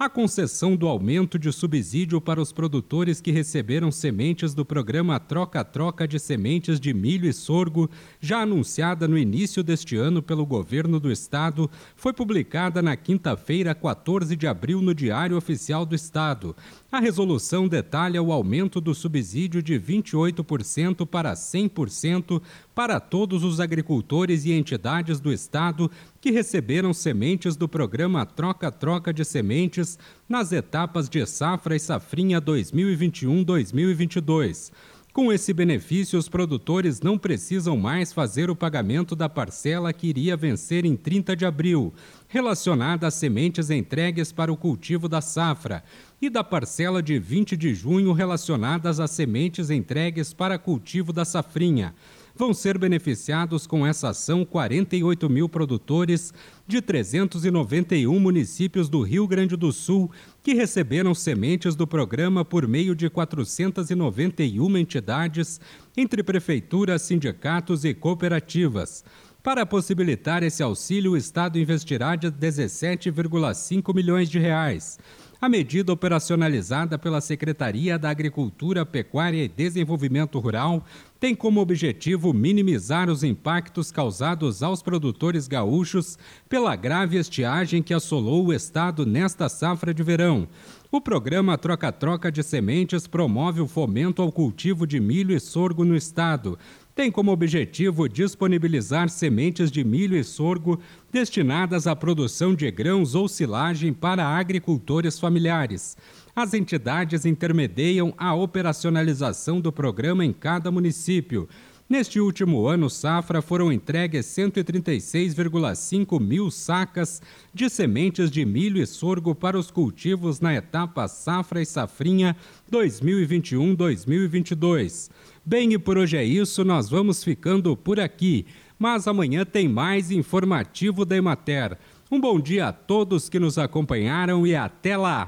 a concessão do aumento de subsídio para os produtores que receberam sementes do programa Troca-Troca de Sementes de Milho e Sorgo, já anunciada no início deste ano pelo governo do estado, foi publicada na quinta-feira, 14 de abril, no Diário Oficial do Estado. A resolução detalha o aumento do subsídio de 28% para 100% para todos os agricultores e entidades do Estado que receberam sementes do programa Troca-Troca de Sementes nas etapas de safra e safrinha 2021-2022. Com esse benefício, os produtores não precisam mais fazer o pagamento da parcela que iria vencer em 30 de abril, relacionada às sementes entregues para o cultivo da safra, e da parcela de 20 de junho relacionadas às sementes entregues para cultivo da safrinha vão ser beneficiados com essa ação 48 mil produtores de 391 municípios do Rio Grande do Sul que receberam sementes do programa por meio de 491 entidades, entre prefeituras, sindicatos e cooperativas. Para possibilitar esse auxílio, o Estado investirá de 17,5 milhões de reais. A medida operacionalizada pela Secretaria da Agricultura, Pecuária e Desenvolvimento Rural tem como objetivo minimizar os impactos causados aos produtores gaúchos pela grave estiagem que assolou o estado nesta safra de verão. O programa Troca-Troca de Sementes promove o fomento ao cultivo de milho e sorgo no estado, tem como objetivo disponibilizar sementes de milho e sorgo destinadas à produção de grãos ou silagem para agricultores familiares. As entidades intermediam a operacionalização do programa em cada município. Neste último ano, safra foram entregues 136,5 mil sacas de sementes de milho e sorgo para os cultivos na etapa safra e safrinha 2021-2022. Bem, e por hoje é isso, nós vamos ficando por aqui. Mas amanhã tem mais informativo da Emater. Um bom dia a todos que nos acompanharam e até lá!